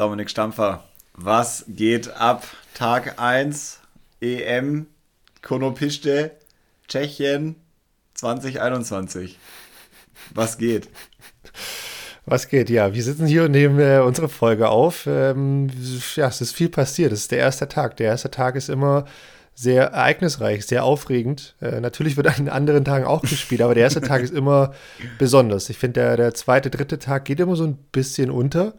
Dominik Stampfer, was geht ab? Tag 1 EM Konopiste Tschechien 2021. Was geht? Was geht? Ja, wir sitzen hier und nehmen äh, unsere Folge auf. Ähm, ja, es ist viel passiert. Es ist der erste Tag. Der erste Tag ist immer sehr ereignisreich, sehr aufregend. Äh, natürlich wird an anderen Tagen auch gespielt, aber der erste Tag ist immer besonders. Ich finde, der, der zweite, dritte Tag geht immer so ein bisschen unter.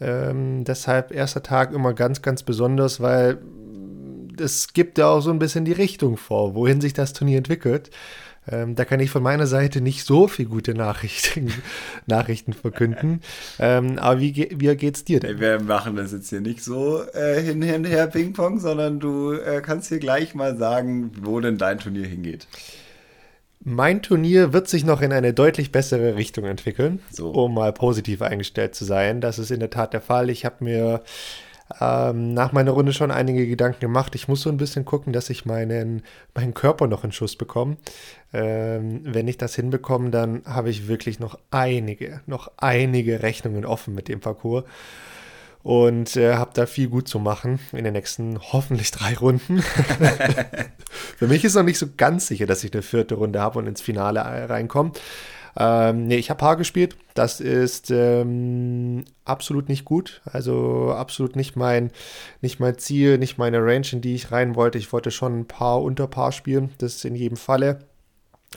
Ähm, deshalb erster Tag immer ganz, ganz besonders, weil es gibt ja auch so ein bisschen die Richtung vor, wohin sich das Turnier entwickelt. Ähm, da kann ich von meiner Seite nicht so viel gute Nachrichten, Nachrichten verkünden. Ähm, aber wie, wie geht's dir denn? Wir machen das jetzt hier nicht so äh, hin, hin, her Ping-Pong, sondern du äh, kannst hier gleich mal sagen, wo denn dein Turnier hingeht. Mein Turnier wird sich noch in eine deutlich bessere Richtung entwickeln, so. um mal positiv eingestellt zu sein. Das ist in der Tat der Fall. Ich habe mir ähm, nach meiner Runde schon einige Gedanken gemacht. Ich muss so ein bisschen gucken, dass ich meinen, meinen Körper noch in Schuss bekomme. Ähm, wenn ich das hinbekomme, dann habe ich wirklich noch einige, noch einige Rechnungen offen mit dem Parcours und äh, habe da viel gut zu machen in den nächsten hoffentlich drei Runden. Für mich ist noch nicht so ganz sicher, dass ich eine vierte Runde habe und ins Finale äh, reinkomme. Ähm, nee, ich habe Haar gespielt. Das ist ähm, absolut nicht gut. Also absolut nicht mein, nicht mein Ziel, nicht meine Range, in die ich rein wollte. Ich wollte schon ein Paar unter Paar spielen. Das ist in jedem Falle.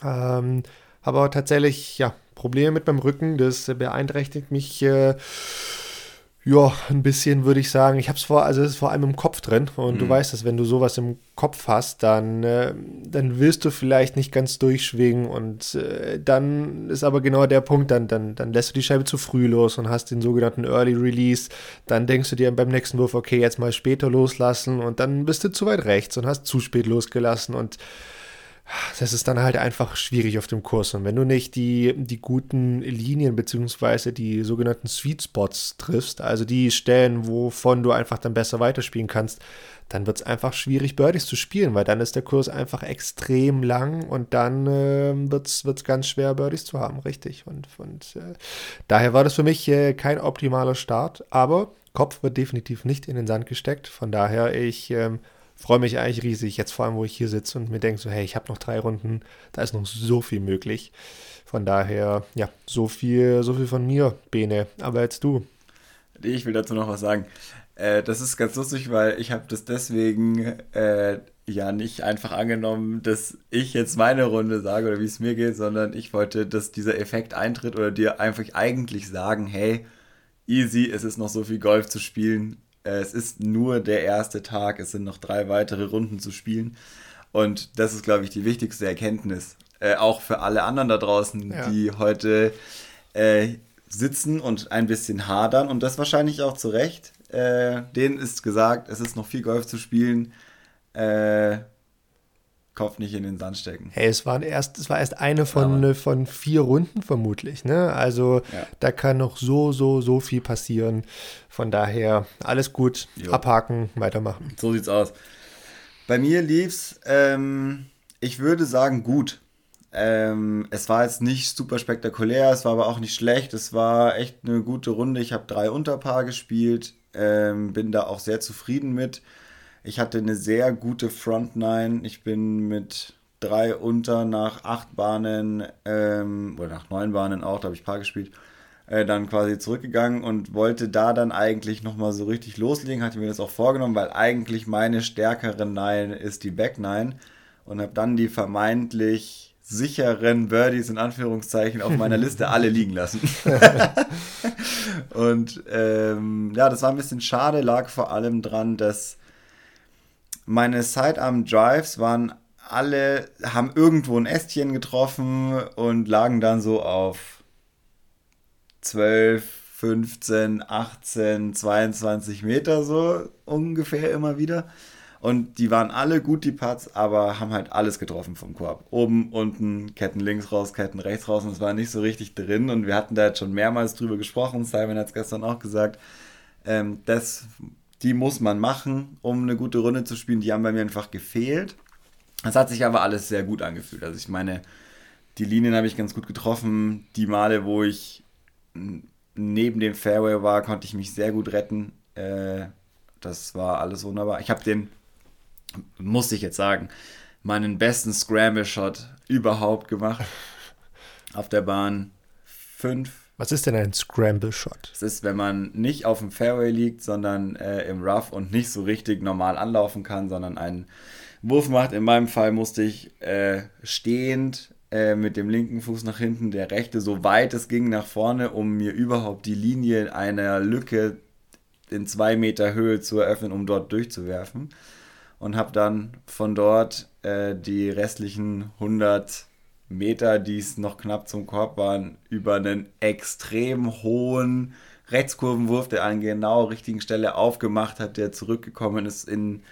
Ähm, habe aber tatsächlich ja, Probleme mit meinem Rücken. Das beeinträchtigt mich. Äh, ja, ein bisschen würde ich sagen. Ich habe es vor, also es ist vor allem im Kopf drin. Und mhm. du weißt, dass wenn du sowas im Kopf hast, dann, äh, dann willst du vielleicht nicht ganz durchschwingen. Und äh, dann ist aber genau der Punkt, dann, dann, dann lässt du die Scheibe zu früh los und hast den sogenannten Early Release. Dann denkst du dir beim nächsten Wurf, okay, jetzt mal später loslassen. Und dann bist du zu weit rechts und hast zu spät losgelassen. Und das ist dann halt einfach schwierig auf dem Kurs. Und wenn du nicht die, die guten Linien beziehungsweise die sogenannten Sweet Spots triffst, also die Stellen, wovon du einfach dann besser weiterspielen kannst, dann wird es einfach schwierig, Birdies zu spielen, weil dann ist der Kurs einfach extrem lang und dann äh, wird es ganz schwer, Birdies zu haben, richtig. Und, und äh, daher war das für mich äh, kein optimaler Start, aber Kopf wird definitiv nicht in den Sand gesteckt. Von daher, ich ähm, freue mich eigentlich riesig, jetzt vor allem, wo ich hier sitze und mir denke so, hey, ich habe noch drei Runden, da ist noch so viel möglich. Von daher, ja, so viel, so viel von mir, Bene. Aber jetzt du. Ich will dazu noch was sagen. Äh, das ist ganz lustig, weil ich habe das deswegen äh, ja nicht einfach angenommen, dass ich jetzt meine Runde sage oder wie es mir geht, sondern ich wollte, dass dieser Effekt eintritt oder dir einfach eigentlich sagen, hey, easy, es ist noch so viel Golf zu spielen, es ist nur der erste Tag, es sind noch drei weitere Runden zu spielen. Und das ist, glaube ich, die wichtigste Erkenntnis. Äh, auch für alle anderen da draußen, ja. die heute äh, sitzen und ein bisschen hadern und das wahrscheinlich auch zu Recht. Äh, denen ist gesagt, es ist noch viel Golf zu spielen. Kopf nicht in den Sand stecken. Hey, es, waren erst, es war erst eine von, ja, von vier Runden vermutlich. Ne? Also ja. da kann noch so, so, so viel passieren. Von daher alles gut, jo. abhaken, weitermachen. So sieht's aus. Bei mir lief's, ähm, ich würde sagen, gut. Ähm, es war jetzt nicht super spektakulär, es war aber auch nicht schlecht. Es war echt eine gute Runde. Ich habe drei Unterpaar gespielt, ähm, bin da auch sehr zufrieden mit. Ich hatte eine sehr gute Front Nine. Ich bin mit drei unter nach acht Bahnen ähm, oder nach neun Bahnen auch, da habe ich Paar gespielt, äh, dann quasi zurückgegangen und wollte da dann eigentlich nochmal so richtig loslegen. Hatte mir das auch vorgenommen, weil eigentlich meine stärkere Nine ist die Back Nine und habe dann die vermeintlich sicheren Birdies in Anführungszeichen auf meiner Liste alle liegen lassen. und ähm, ja, das war ein bisschen schade, lag vor allem dran, dass meine Sidearm Drives waren alle, haben irgendwo ein Ästchen getroffen und lagen dann so auf 12, 15, 18, 22 Meter so ungefähr immer wieder. Und die waren alle gut, die Putts, aber haben halt alles getroffen vom Korb. Oben, unten, Ketten links raus, Ketten rechts raus und es war nicht so richtig drin. Und wir hatten da jetzt schon mehrmals drüber gesprochen. Simon hat es gestern auch gesagt. Ähm, das die muss man machen, um eine gute Runde zu spielen. Die haben bei mir einfach gefehlt. Es hat sich aber alles sehr gut angefühlt. Also ich meine, die Linien habe ich ganz gut getroffen. Die Male, wo ich neben dem Fairway war, konnte ich mich sehr gut retten. Äh, das war alles wunderbar. Ich habe den, muss ich jetzt sagen, meinen besten Scramble-Shot überhaupt gemacht. Auf der Bahn 5. Was ist denn ein Scramble-Shot? Das ist, wenn man nicht auf dem Fairway liegt, sondern äh, im Rough und nicht so richtig normal anlaufen kann, sondern einen Wurf macht. In meinem Fall musste ich äh, stehend äh, mit dem linken Fuß nach hinten, der rechte so weit es ging nach vorne, um mir überhaupt die Linie einer Lücke in zwei Meter Höhe zu eröffnen, um dort durchzuwerfen. Und habe dann von dort äh, die restlichen 100 Meter, die es noch knapp zum Korb waren, über einen extrem hohen Rechtskurvenwurf, der an genau richtigen Stelle aufgemacht hat, der zurückgekommen ist in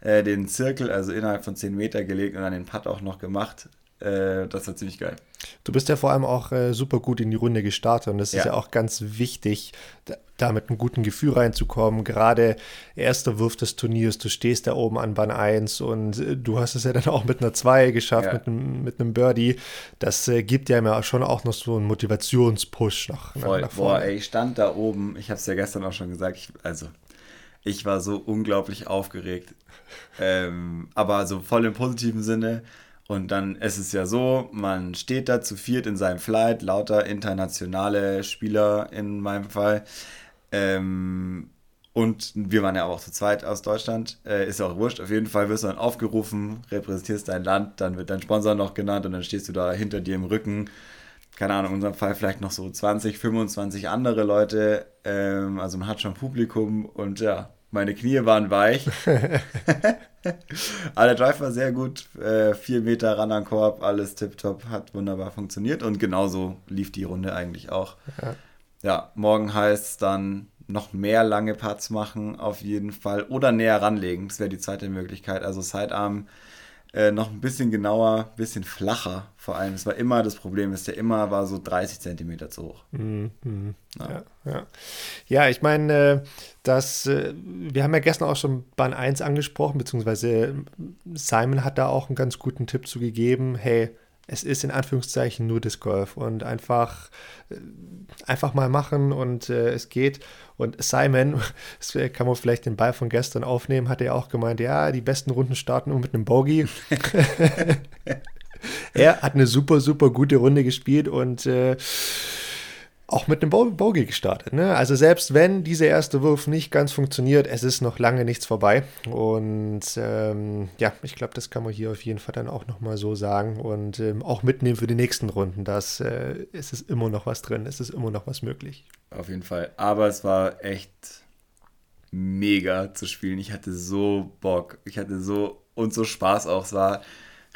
äh, den Zirkel, also innerhalb von 10 Meter gelegt und dann den Putt auch noch gemacht. Äh, das war ziemlich geil. Du bist ja vor allem auch äh, super gut in die Runde gestartet und das ja. ist ja auch ganz wichtig, da, mit einem guten Gefühl reinzukommen. Gerade erster Wurf des Turniers, du stehst da oben an Bahn 1 und äh, du hast es ja dann auch mit einer 2 geschafft, ja. mit, einem, mit einem Birdie. Das äh, gibt ja immer schon auch noch so einen Motivationspush nach, Voll. nach vorne. Boah, ey, ich stand da oben, ich habe es ja gestern auch schon gesagt, ich, also ich war so unglaublich aufgeregt. ähm, aber so voll im positiven Sinne. Und dann ist es ja so, man steht da zu viert in seinem Flight, lauter internationale Spieler in meinem Fall. Ähm, und wir waren ja auch zu zweit aus Deutschland. Äh, ist ja auch wurscht. Auf jeden Fall wirst du dann aufgerufen, repräsentierst dein Land, dann wird dein Sponsor noch genannt und dann stehst du da hinter dir im Rücken. Keine Ahnung, in unserem Fall vielleicht noch so 20, 25 andere Leute. Ähm, also man hat schon Publikum und ja, meine Knie waren weich. Aber der Drive war sehr gut. Äh, vier Meter ran am Korb, alles tipptopp, hat wunderbar funktioniert. Und genauso lief die Runde eigentlich auch. Ja, ja morgen heißt es dann noch mehr lange Putts machen, auf jeden Fall. Oder näher ranlegen. Das wäre die zweite Möglichkeit. Also Sidearm äh, noch ein bisschen genauer, ein bisschen flacher vor allem. Es war immer das Problem, ist der immer war so 30 Zentimeter zu hoch. Mhm, mhm. Ja. ja. Ja, ja. ich meine, äh, das, äh, wir haben ja gestern auch schon Bahn 1 angesprochen, beziehungsweise Simon hat da auch einen ganz guten Tipp zu gegeben. Hey, es ist in Anführungszeichen nur Disc Golf und einfach, äh, einfach mal machen und äh, es geht. Und Simon, das kann man vielleicht den Ball von gestern aufnehmen, hat er auch gemeint, ja, die besten Runden starten nur mit einem Bogey. er hat eine super, super gute Runde gespielt und äh, auch mit einem Bogey gestartet. Ne? Also selbst wenn dieser erste Wurf nicht ganz funktioniert, es ist noch lange nichts vorbei. Und ähm, ja, ich glaube, das kann man hier auf jeden Fall dann auch nochmal so sagen und ähm, auch mitnehmen für die nächsten Runden, dass äh, es ist immer noch was drin, es ist immer noch was möglich. Auf jeden Fall. Aber es war echt mega zu spielen. Ich hatte so Bock. Ich hatte so und so Spaß auch. Es war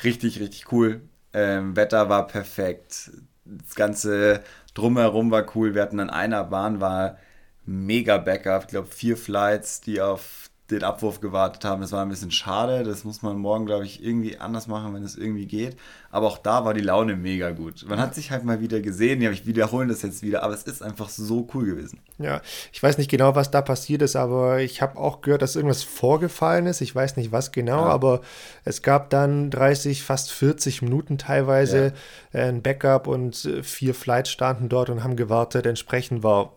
richtig, richtig cool. Ähm, Wetter war perfekt. Das ganze drumherum war cool. Wir hatten an einer Bahn war mega Backup. Ich glaube, vier Flights, die auf den Abwurf gewartet haben. Das war ein bisschen schade. Das muss man morgen, glaube ich, irgendwie anders machen, wenn es irgendwie geht. Aber auch da war die Laune mega gut. Man hat sich halt mal wieder gesehen. Ja, ich wiederhole das jetzt wieder, aber es ist einfach so cool gewesen. Ja, ich weiß nicht genau, was da passiert ist, aber ich habe auch gehört, dass irgendwas vorgefallen ist. Ich weiß nicht, was genau, ja. aber es gab dann 30, fast 40 Minuten teilweise ja. ein Backup und vier Flights standen dort und haben gewartet. Entsprechend war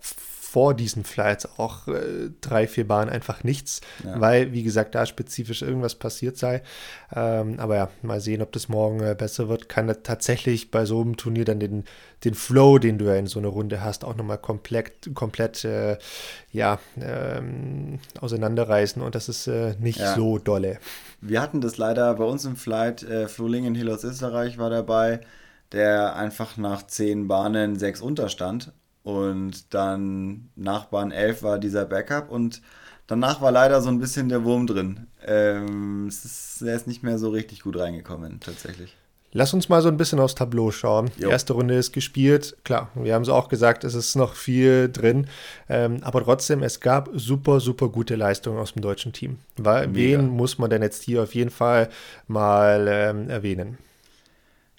vor diesen Flights auch äh, drei, vier Bahnen einfach nichts, ja. weil, wie gesagt, da spezifisch irgendwas passiert sei. Ähm, aber ja, mal sehen, ob das morgen äh, besser wird. Kann tatsächlich bei so einem Turnier dann den, den Flow, den du ja in so einer Runde hast, auch nochmal komplett, komplett äh, ja, ähm, auseinanderreißen und das ist äh, nicht ja. so dolle. Wir hatten das leider bei uns im Flight. Äh, Flo Lingen aus Österreich war dabei der einfach nach zehn Bahnen sechs unterstand und dann nach Bahn 11 war dieser Backup und danach war leider so ein bisschen der Wurm drin. Ähm, es ist, er ist nicht mehr so richtig gut reingekommen, tatsächlich. Lass uns mal so ein bisschen aufs Tableau schauen. Jo. Die erste Runde ist gespielt. Klar, wir haben es auch gesagt, es ist noch viel drin. Ähm, aber trotzdem, es gab super, super gute Leistungen aus dem deutschen Team. Weil, wen muss man denn jetzt hier auf jeden Fall mal ähm, erwähnen?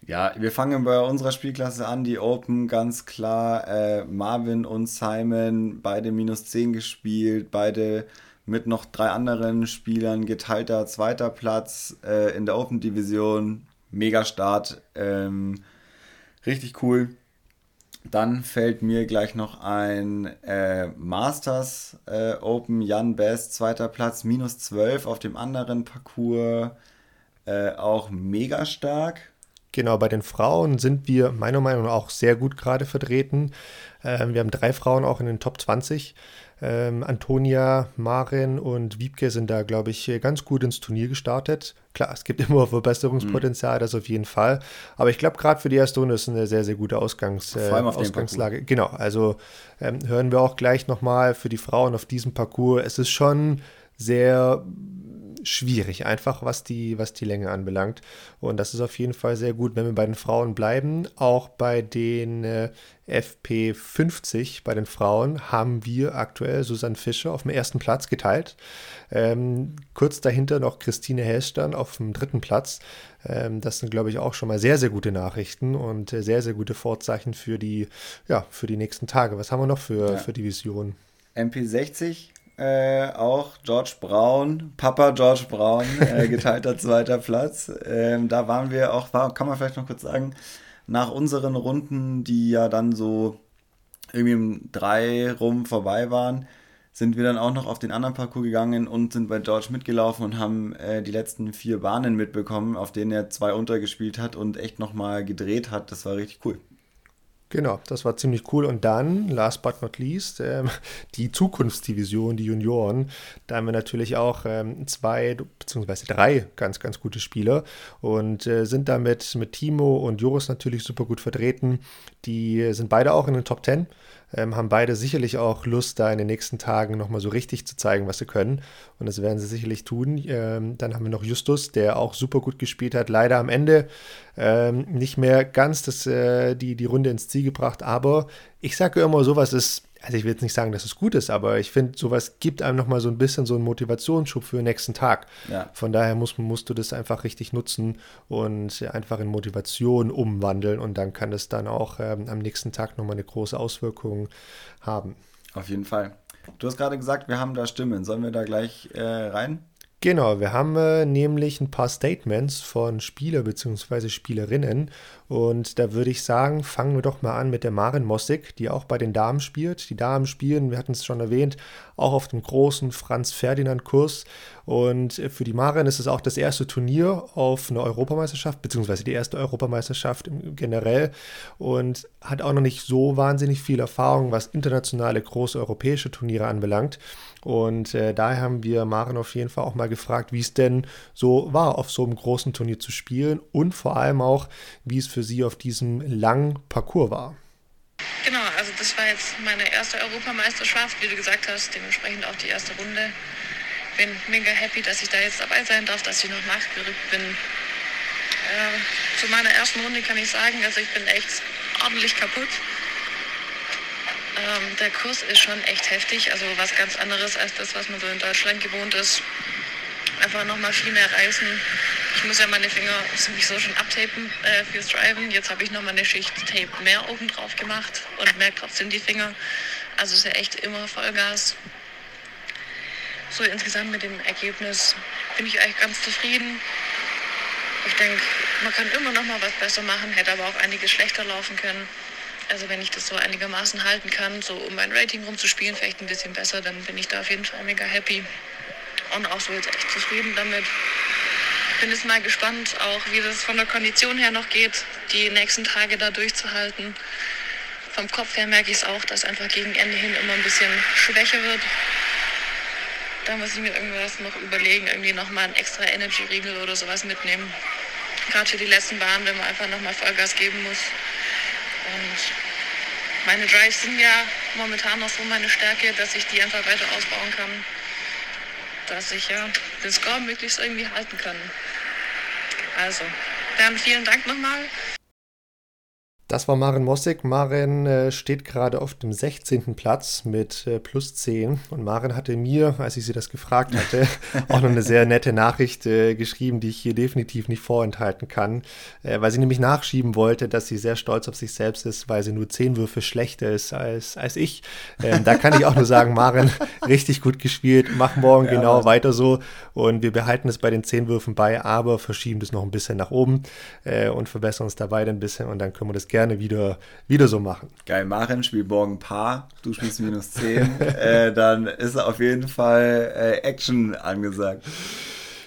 Ja, wir fangen bei unserer Spielklasse an, die Open, ganz klar. Äh, Marvin und Simon, beide minus 10 gespielt, beide mit noch drei anderen Spielern geteilter zweiter Platz äh, in der Open-Division. Mega Start, ähm, richtig cool. Dann fällt mir gleich noch ein äh, Masters äh, Open, Jan Best, zweiter Platz, minus 12 auf dem anderen Parcours. Äh, auch mega stark. Genau, bei den Frauen sind wir meiner Meinung nach auch sehr gut gerade vertreten. Ähm, wir haben drei Frauen auch in den Top 20. Ähm, Antonia, Marin und Wiebke sind da, glaube ich, ganz gut ins Turnier gestartet. Klar, es gibt immer Verbesserungspotenzial, mhm. das auf jeden Fall. Aber ich glaube, gerade für die erste Runde ist eine sehr, sehr gute Ausgangs, äh, Ausgangslage. Genau, also ähm, hören wir auch gleich nochmal für die Frauen auf diesem Parcours. Es ist schon sehr schwierig, einfach was die, was die Länge anbelangt. Und das ist auf jeden Fall sehr gut, wenn wir bei den Frauen bleiben. Auch bei den äh, FP50, bei den Frauen, haben wir aktuell Susanne Fischer auf dem ersten Platz geteilt. Ähm, kurz dahinter noch Christine Hellstern auf dem dritten Platz. Ähm, das sind, glaube ich, auch schon mal sehr, sehr gute Nachrichten und äh, sehr, sehr gute Vorzeichen für die, ja, für die nächsten Tage. Was haben wir noch für, ja. für die Vision? MP60 äh, auch George Brown, Papa George Brown, äh, geteilter zweiter Platz. Ähm, da waren wir auch, war, kann man vielleicht noch kurz sagen, nach unseren Runden, die ja dann so irgendwie im drei rum vorbei waren, sind wir dann auch noch auf den anderen Parcours gegangen und sind bei George mitgelaufen und haben äh, die letzten vier Bahnen mitbekommen, auf denen er zwei untergespielt hat und echt nochmal gedreht hat. Das war richtig cool. Genau, das war ziemlich cool. Und dann, last but not least, ähm, die Zukunftsdivision, die Junioren. Da haben wir natürlich auch ähm, zwei beziehungsweise drei ganz, ganz gute Spieler und äh, sind damit mit Timo und Joris natürlich super gut vertreten. Die sind beide auch in den Top 10 ähm, haben beide sicherlich auch Lust, da in den nächsten Tagen nochmal so richtig zu zeigen, was sie können. Und das werden sie sicherlich tun. Ähm, dann haben wir noch Justus, der auch super gut gespielt hat. Leider am Ende ähm, nicht mehr ganz das, äh, die, die Runde ins Ziel gebracht. Aber ich sage immer, sowas ist also ich will jetzt nicht sagen, dass es gut ist, aber ich finde, sowas gibt einem nochmal so ein bisschen so einen Motivationsschub für den nächsten Tag. Ja. Von daher muss, musst du das einfach richtig nutzen und einfach in Motivation umwandeln und dann kann es dann auch ähm, am nächsten Tag nochmal eine große Auswirkung haben. Auf jeden Fall. Du hast gerade gesagt, wir haben da Stimmen. Sollen wir da gleich äh, rein? Genau, wir haben äh, nämlich ein paar Statements von Spieler bzw. Spielerinnen und da würde ich sagen, fangen wir doch mal an mit der Maren Mossig, die auch bei den Damen spielt. Die Damen spielen, wir hatten es schon erwähnt, auch auf dem großen Franz-Ferdinand-Kurs. Und für die Maren ist es auch das erste Turnier auf eine Europameisterschaft, beziehungsweise die erste Europameisterschaft generell. Und hat auch noch nicht so wahnsinnig viel Erfahrung, was internationale große europäische Turniere anbelangt. Und äh, daher haben wir Maren auf jeden Fall auch mal gefragt, wie es denn so war, auf so einem großen Turnier zu spielen und vor allem auch, wie es für sie auf diesem langen Parcours war. Genau, also das war jetzt meine erste Europameisterschaft, wie du gesagt hast, dementsprechend auch die erste Runde. Bin mega happy, dass ich da jetzt dabei sein darf, dass ich noch nachgerückt bin. Äh, zu meiner ersten Runde kann ich sagen, also ich bin echt ordentlich kaputt. Ähm, der Kurs ist schon echt heftig, also was ganz anderes als das, was man so in Deutschland gewohnt ist. Einfach nochmal viel mehr reißen. Ich muss ja meine Finger sowieso schon abtapen äh, fürs Driven. Jetzt habe ich nochmal eine Schicht Tape mehr oben drauf gemacht und merke trotzdem die Finger. Also ist ja echt immer Vollgas. So insgesamt mit dem Ergebnis bin ich eigentlich ganz zufrieden. Ich denke, man kann immer noch mal was besser machen, hätte aber auch einiges schlechter laufen können. Also wenn ich das so einigermaßen halten kann, so um mein Rating rumzuspielen, vielleicht ein bisschen besser, dann bin ich da auf jeden Fall mega happy. Und auch so jetzt echt zufrieden damit. Bin jetzt mal gespannt, auch wie das von der Kondition her noch geht, die nächsten Tage da durchzuhalten. Vom Kopf her merke ich es auch, dass einfach gegen Ende hin immer ein bisschen schwächer wird. Da muss ich mir irgendwas noch überlegen, irgendwie nochmal einen extra Energy-Riegel oder sowas mitnehmen. Gerade für die letzten Bahnen, wenn man einfach nochmal Vollgas geben muss. Und meine Drives sind ja momentan noch so meine Stärke, dass ich die einfach weiter ausbauen kann. Dass ich ja den Score möglichst irgendwie halten kann. Also, dann vielen Dank nochmal. Das war Maren Mossig. Maren äh, steht gerade auf dem 16. Platz mit äh, plus 10. Und Maren hatte mir, als ich sie das gefragt hatte, auch noch eine sehr nette Nachricht äh, geschrieben, die ich hier definitiv nicht vorenthalten kann, äh, weil sie nämlich nachschieben wollte, dass sie sehr stolz auf sich selbst ist, weil sie nur 10 Würfe schlechter ist als, als ich. Ähm, da kann ich auch nur sagen, Maren, richtig gut gespielt. Mach morgen ja, genau weiter so. Und wir behalten es bei den 10 Würfen bei, aber verschieben das noch ein bisschen nach oben äh, und verbessern uns dabei ein bisschen. Und dann können wir das gerne wieder, wieder so machen. Geil, Maren spielt morgen Paar, du spielst minus 10. äh, dann ist auf jeden Fall äh, Action angesagt.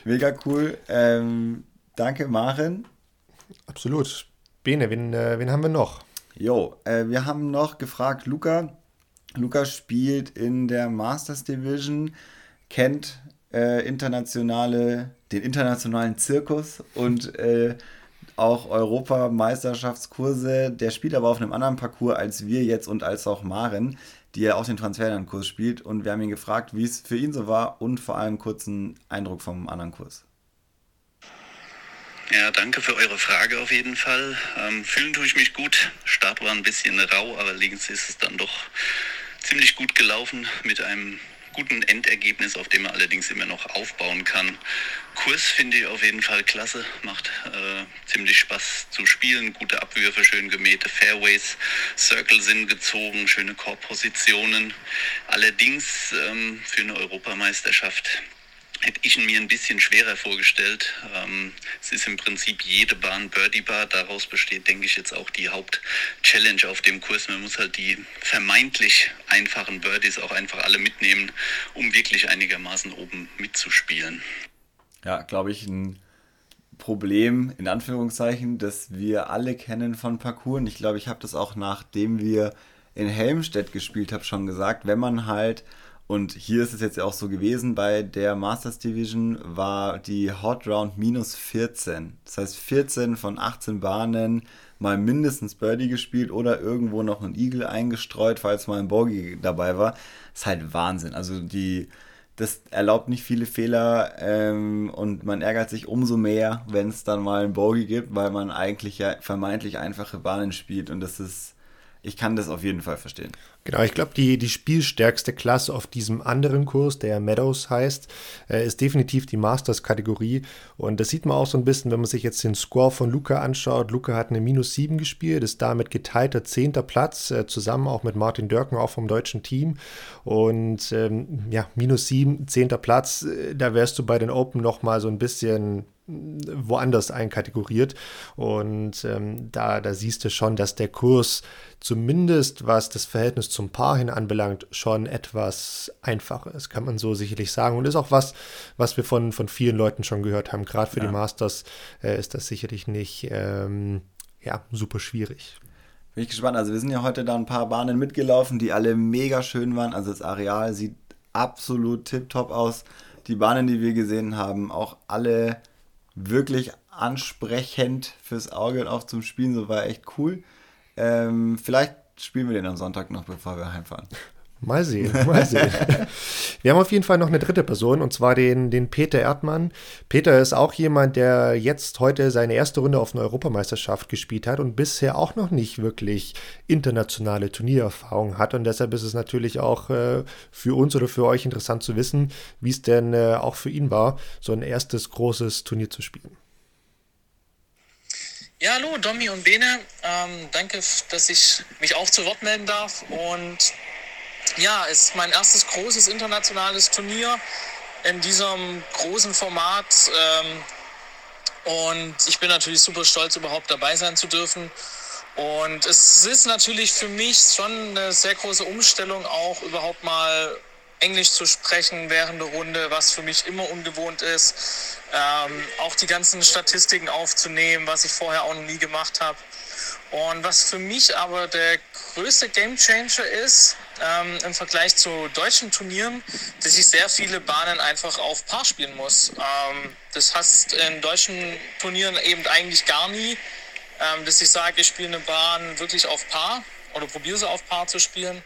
Mega cool. Ähm, danke, Maren. Absolut. Bene, wen, äh, wen haben wir noch? Jo, äh, wir haben noch gefragt, Luca. Luca spielt in der Masters Division, kennt äh, internationale, den internationalen Zirkus und äh, auch Europameisterschaftskurse. Der spielt aber auf einem anderen Parcours als wir jetzt und als auch Maren, die ja auch den Transferlernkurs spielt. Und wir haben ihn gefragt, wie es für ihn so war und vor allem kurzen Eindruck vom anderen Kurs. Ja, danke für eure Frage auf jeden Fall. Ähm, fühlen tue ich mich gut. Start war ein bisschen rau, aber links ist es dann doch ziemlich gut gelaufen mit einem guten Endergebnis, auf dem man allerdings immer noch aufbauen kann. Kurs finde ich auf jeden Fall klasse, macht äh, ziemlich Spaß zu spielen, gute Abwürfe, schön gemähte Fairways, Circle sind gezogen, schöne Korbpositionen. Allerdings ähm, für eine Europameisterschaft hätte ich ihn mir ein bisschen schwerer vorgestellt. Ähm, es ist im Prinzip jede Bahn Birdie Bar. Daraus besteht, denke ich, jetzt auch die Hauptchallenge auf dem Kurs. Man muss halt die vermeintlich einfachen Birdies auch einfach alle mitnehmen, um wirklich einigermaßen oben mitzuspielen. Ja, glaube ich, ein Problem, in Anführungszeichen, das wir alle kennen von Parcours. Und ich glaube, ich habe das auch nachdem wir in Helmstedt gespielt haben, schon gesagt, wenn man halt und hier ist es jetzt auch so gewesen, bei der Masters Division war die Hot Round minus 14. Das heißt 14 von 18 Bahnen mal mindestens Birdie gespielt oder irgendwo noch ein Eagle eingestreut, falls mal ein Bogey dabei war. Das ist halt Wahnsinn. Also die, das erlaubt nicht viele Fehler ähm, und man ärgert sich umso mehr, wenn es dann mal ein Bogey gibt, weil man eigentlich ja vermeintlich einfache Bahnen spielt und das ist ich kann das auf jeden Fall verstehen. Genau, ich glaube, die, die spielstärkste Klasse auf diesem anderen Kurs, der Meadows heißt, äh, ist definitiv die Masters-Kategorie. Und das sieht man auch so ein bisschen, wenn man sich jetzt den Score von Luca anschaut. Luca hat eine Minus 7 gespielt, ist damit geteilter zehnter Platz, äh, zusammen auch mit Martin Dörken, auch vom deutschen Team. Und ähm, ja, Minus 7, zehnter Platz, äh, da wärst du bei den Open nochmal so ein bisschen woanders einkategoriert. Und ähm, da, da siehst du schon, dass der Kurs zumindest was das Verhältnis zum Paar hin anbelangt, schon etwas einfacher ist, kann man so sicherlich sagen. Und ist auch was, was wir von, von vielen Leuten schon gehört haben. Gerade für ja. die Masters äh, ist das sicherlich nicht ähm, ja, super schwierig. Bin ich gespannt. Also wir sind ja heute da ein paar Bahnen mitgelaufen, die alle mega schön waren. Also das Areal sieht absolut tipptopp aus. Die Bahnen, die wir gesehen haben, auch alle wirklich ansprechend fürs Auge und auch zum Spielen. So war echt cool. Ähm, vielleicht spielen wir den am Sonntag noch, bevor wir heimfahren. Mal sehen, mal sehen. wir haben auf jeden Fall noch eine dritte Person und zwar den, den Peter Erdmann. Peter ist auch jemand, der jetzt heute seine erste Runde auf einer Europameisterschaft gespielt hat und bisher auch noch nicht wirklich internationale Turniererfahrung hat. Und deshalb ist es natürlich auch äh, für uns oder für euch interessant zu wissen, wie es denn äh, auch für ihn war, so ein erstes großes Turnier zu spielen. Ja, hallo, Domi und Bene. Ähm, danke, dass ich mich auch zu Wort melden darf. Und ja, es ist mein erstes großes internationales Turnier in diesem großen Format. Ähm, und ich bin natürlich super stolz, überhaupt dabei sein zu dürfen. Und es ist natürlich für mich schon eine sehr große Umstellung, auch überhaupt mal Englisch zu sprechen während der Runde, was für mich immer ungewohnt ist. Ähm, auch die ganzen Statistiken aufzunehmen, was ich vorher auch noch nie gemacht habe. Und was für mich aber der größte Gamechanger ist ähm, im Vergleich zu deutschen Turnieren, dass ich sehr viele Bahnen einfach auf Paar spielen muss. Ähm, das heißt in deutschen Turnieren eben eigentlich gar nie, ähm, dass ich sage, ich spiele eine Bahn wirklich auf Paar oder probiere sie auf Paar zu spielen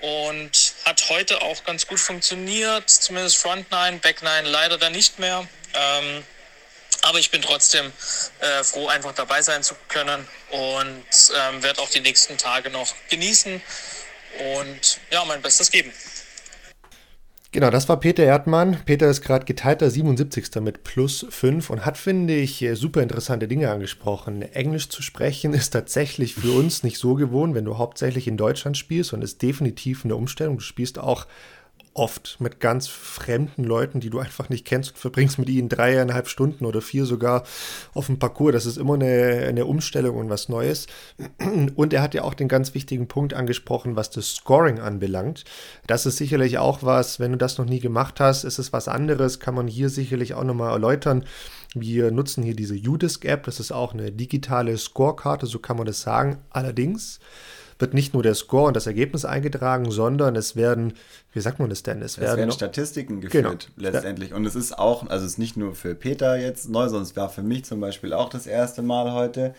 und hat heute auch ganz gut funktioniert, zumindest Front 9, Back 9 leider dann nicht mehr. Ähm, aber ich bin trotzdem äh, froh, einfach dabei sein zu können und ähm, werde auch die nächsten Tage noch genießen und ja, mein Bestes geben. Genau, das war Peter Erdmann. Peter ist gerade geteilter 77. mit plus 5 und hat, finde ich, äh, super interessante Dinge angesprochen. Englisch zu sprechen ist tatsächlich für uns nicht so gewohnt, wenn du hauptsächlich in Deutschland spielst und ist definitiv eine Umstellung. Du spielst auch oft mit ganz fremden Leuten, die du einfach nicht kennst und verbringst mit ihnen dreieinhalb Stunden oder vier sogar auf dem Parcours. Das ist immer eine, eine Umstellung und was Neues. Und er hat ja auch den ganz wichtigen Punkt angesprochen, was das Scoring anbelangt. Das ist sicherlich auch was, wenn du das noch nie gemacht hast, ist es was anderes, kann man hier sicherlich auch nochmal erläutern. Wir nutzen hier diese Udisk-App, das ist auch eine digitale Scorekarte, so kann man das sagen. Allerdings wird nicht nur der Score und das Ergebnis eingetragen, sondern es werden, wie sagt man das denn? Es, es werden, werden, Statistiken geführt genau. letztendlich. Und es ist auch, also es ist nicht nur für Peter jetzt neu, sondern es war für mich zum Beispiel auch das erste Mal heute,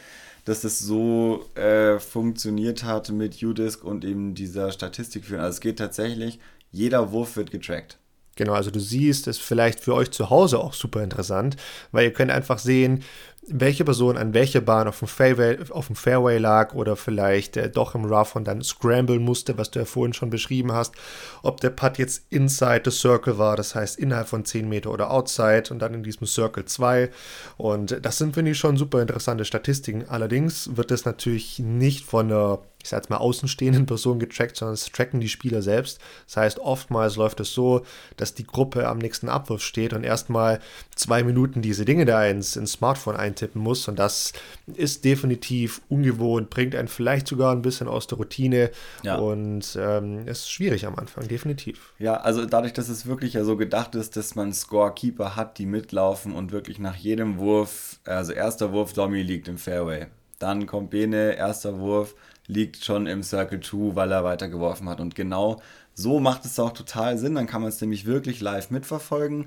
dass es so äh, funktioniert hat mit Udisk und eben dieser Statistik führen. Also es geht tatsächlich, jeder Wurf wird getrackt. Genau, also du siehst, ist vielleicht für euch zu Hause auch super interessant, weil ihr könnt einfach sehen, welche Person an welcher Bahn auf dem Fairway, auf dem Fairway lag oder vielleicht äh, doch im Rough und dann scramblen musste, was du ja vorhin schon beschrieben hast. Ob der Putt jetzt inside the circle war, das heißt innerhalb von 10 Meter oder outside und dann in diesem Circle 2. Und das sind, finde ich, schon super interessante Statistiken. Allerdings wird das natürlich nicht von der ich sage jetzt mal, außenstehenden Personen getrackt, sondern es tracken die Spieler selbst. Das heißt, oftmals läuft es so, dass die Gruppe am nächsten Abwurf steht und erstmal zwei Minuten diese Dinge da ins, ins Smartphone eintippen muss. Und das ist definitiv ungewohnt, bringt einen vielleicht sogar ein bisschen aus der Routine ja. und ähm, ist schwierig am Anfang, definitiv. Ja, also dadurch, dass es wirklich ja so gedacht ist, dass man Scorekeeper hat, die mitlaufen und wirklich nach jedem Wurf, also erster Wurf, Domi liegt im Fairway. Dann kommt Bene, erster Wurf, liegt schon im Circle 2, weil er weitergeworfen hat. Und genau so macht es auch total Sinn. Dann kann man es nämlich wirklich live mitverfolgen.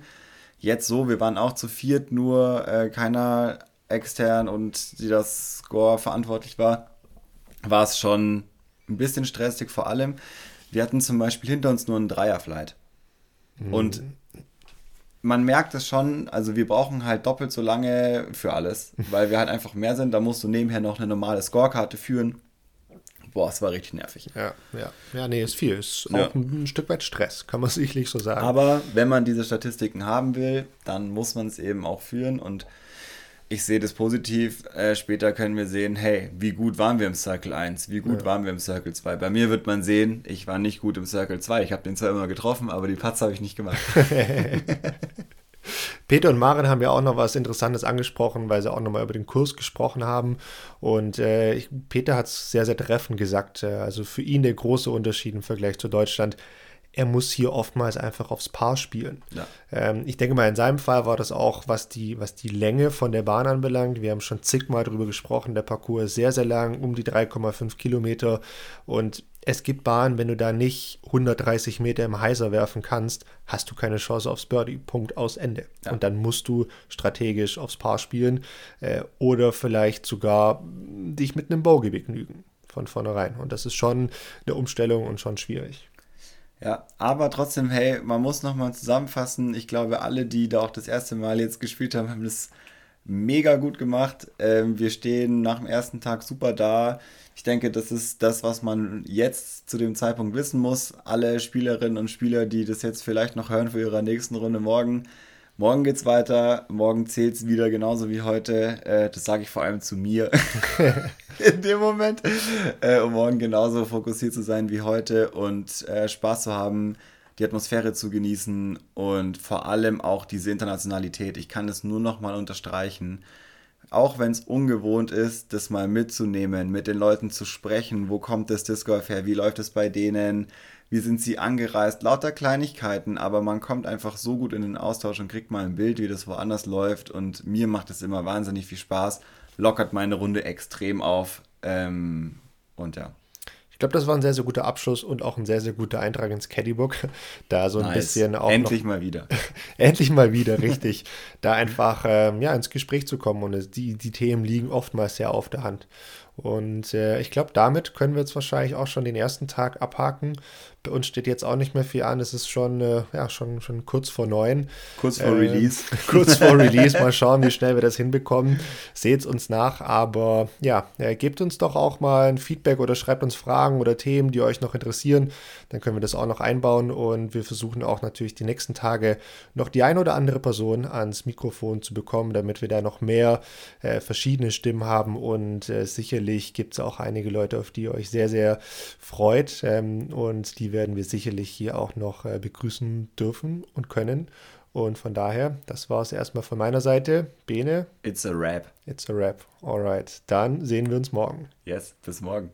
Jetzt so, wir waren auch zu viert, nur äh, keiner extern und die das Score verantwortlich war, war es schon ein bisschen stressig. Vor allem, wir hatten zum Beispiel hinter uns nur einen Dreierflight. Mhm. Und man merkt es schon, also wir brauchen halt doppelt so lange für alles, weil wir halt einfach mehr sind. Da musst du nebenher noch eine normale Scorekarte führen boah, es war richtig nervig. Ja, ja. Ja, nee, ist viel. Ist auch ein Stück weit Stress, kann man sicherlich so sagen. Aber wenn man diese Statistiken haben will, dann muss man es eben auch führen und ich sehe das positiv. Äh, später können wir sehen, hey, wie gut waren wir im Circle 1? Wie gut ja. waren wir im Circle 2? Bei mir wird man sehen, ich war nicht gut im Circle 2. Ich habe den zwar immer getroffen, aber die Putts habe ich nicht gemacht. Peter und Maren haben ja auch noch was Interessantes angesprochen, weil sie auch nochmal über den Kurs gesprochen haben. Und äh, Peter hat es sehr, sehr treffend gesagt. Äh, also für ihn der große Unterschied im Vergleich zu Deutschland. Er muss hier oftmals einfach aufs Paar spielen. Ja. Ähm, ich denke mal, in seinem Fall war das auch, was die, was die Länge von der Bahn anbelangt. Wir haben schon zigmal darüber gesprochen. Der Parcours ist sehr, sehr lang, um die 3,5 Kilometer. Und es gibt Bahnen, wenn du da nicht 130 Meter im Heiser werfen kannst, hast du keine Chance aufs Birdie. Punkt aus Ende. Ja. Und dann musst du strategisch aufs Paar spielen äh, oder vielleicht sogar dich mit einem Bogey begnügen von vornherein. Und das ist schon eine Umstellung und schon schwierig. Ja, aber trotzdem, hey, man muss nochmal zusammenfassen. Ich glaube, alle, die da auch das erste Mal jetzt gespielt haben, haben das mega gut gemacht. Ähm, wir stehen nach dem ersten Tag super da. Ich denke, das ist das, was man jetzt zu dem Zeitpunkt wissen muss. Alle Spielerinnen und Spieler, die das jetzt vielleicht noch hören für ihre nächsten Runde morgen. Morgen geht's weiter, morgen zählt es wieder genauso wie heute. Äh, das sage ich vor allem zu mir in dem Moment. Äh, um morgen genauso fokussiert zu sein wie heute und äh, Spaß zu haben, die Atmosphäre zu genießen und vor allem auch diese Internationalität. Ich kann es nur noch mal unterstreichen auch wenn es ungewohnt ist, das mal mitzunehmen, mit den Leuten zu sprechen, wo kommt das Disc Golf her, wie läuft es bei denen, wie sind sie angereist, lauter Kleinigkeiten, aber man kommt einfach so gut in den Austausch und kriegt mal ein Bild, wie das woanders läuft und mir macht es immer wahnsinnig viel Spaß, lockert meine Runde extrem auf ähm, und ja. Ich glaube, das war ein sehr, sehr guter Abschluss und auch ein sehr, sehr guter Eintrag ins Caddybook. Da so ein nice. bisschen auch. Endlich noch, mal wieder. endlich mal wieder, richtig. da einfach ähm, ja, ins Gespräch zu kommen. Und die, die Themen liegen oftmals sehr auf der Hand. Und äh, ich glaube, damit können wir jetzt wahrscheinlich auch schon den ersten Tag abhaken. Bei uns steht jetzt auch nicht mehr viel an. Es ist schon, äh, ja, schon, schon kurz vor neun. Kurz vor äh, Release. kurz vor Release. Mal schauen, wie schnell wir das hinbekommen. Seht es uns nach. Aber ja, äh, gebt uns doch auch mal ein Feedback oder schreibt uns Fragen oder Themen, die euch noch interessieren. Dann können wir das auch noch einbauen. Und wir versuchen auch natürlich die nächsten Tage noch die ein oder andere Person ans Mikrofon zu bekommen, damit wir da noch mehr äh, verschiedene Stimmen haben und äh, sicherlich gibt es auch einige Leute, auf die ihr euch sehr, sehr freut. Ähm, und die werden wir sicherlich hier auch noch äh, begrüßen dürfen und können. Und von daher, das war es erstmal von meiner Seite. Bene. It's a rap. It's a rap. Alright. Dann sehen wir uns morgen. Yes, bis morgen.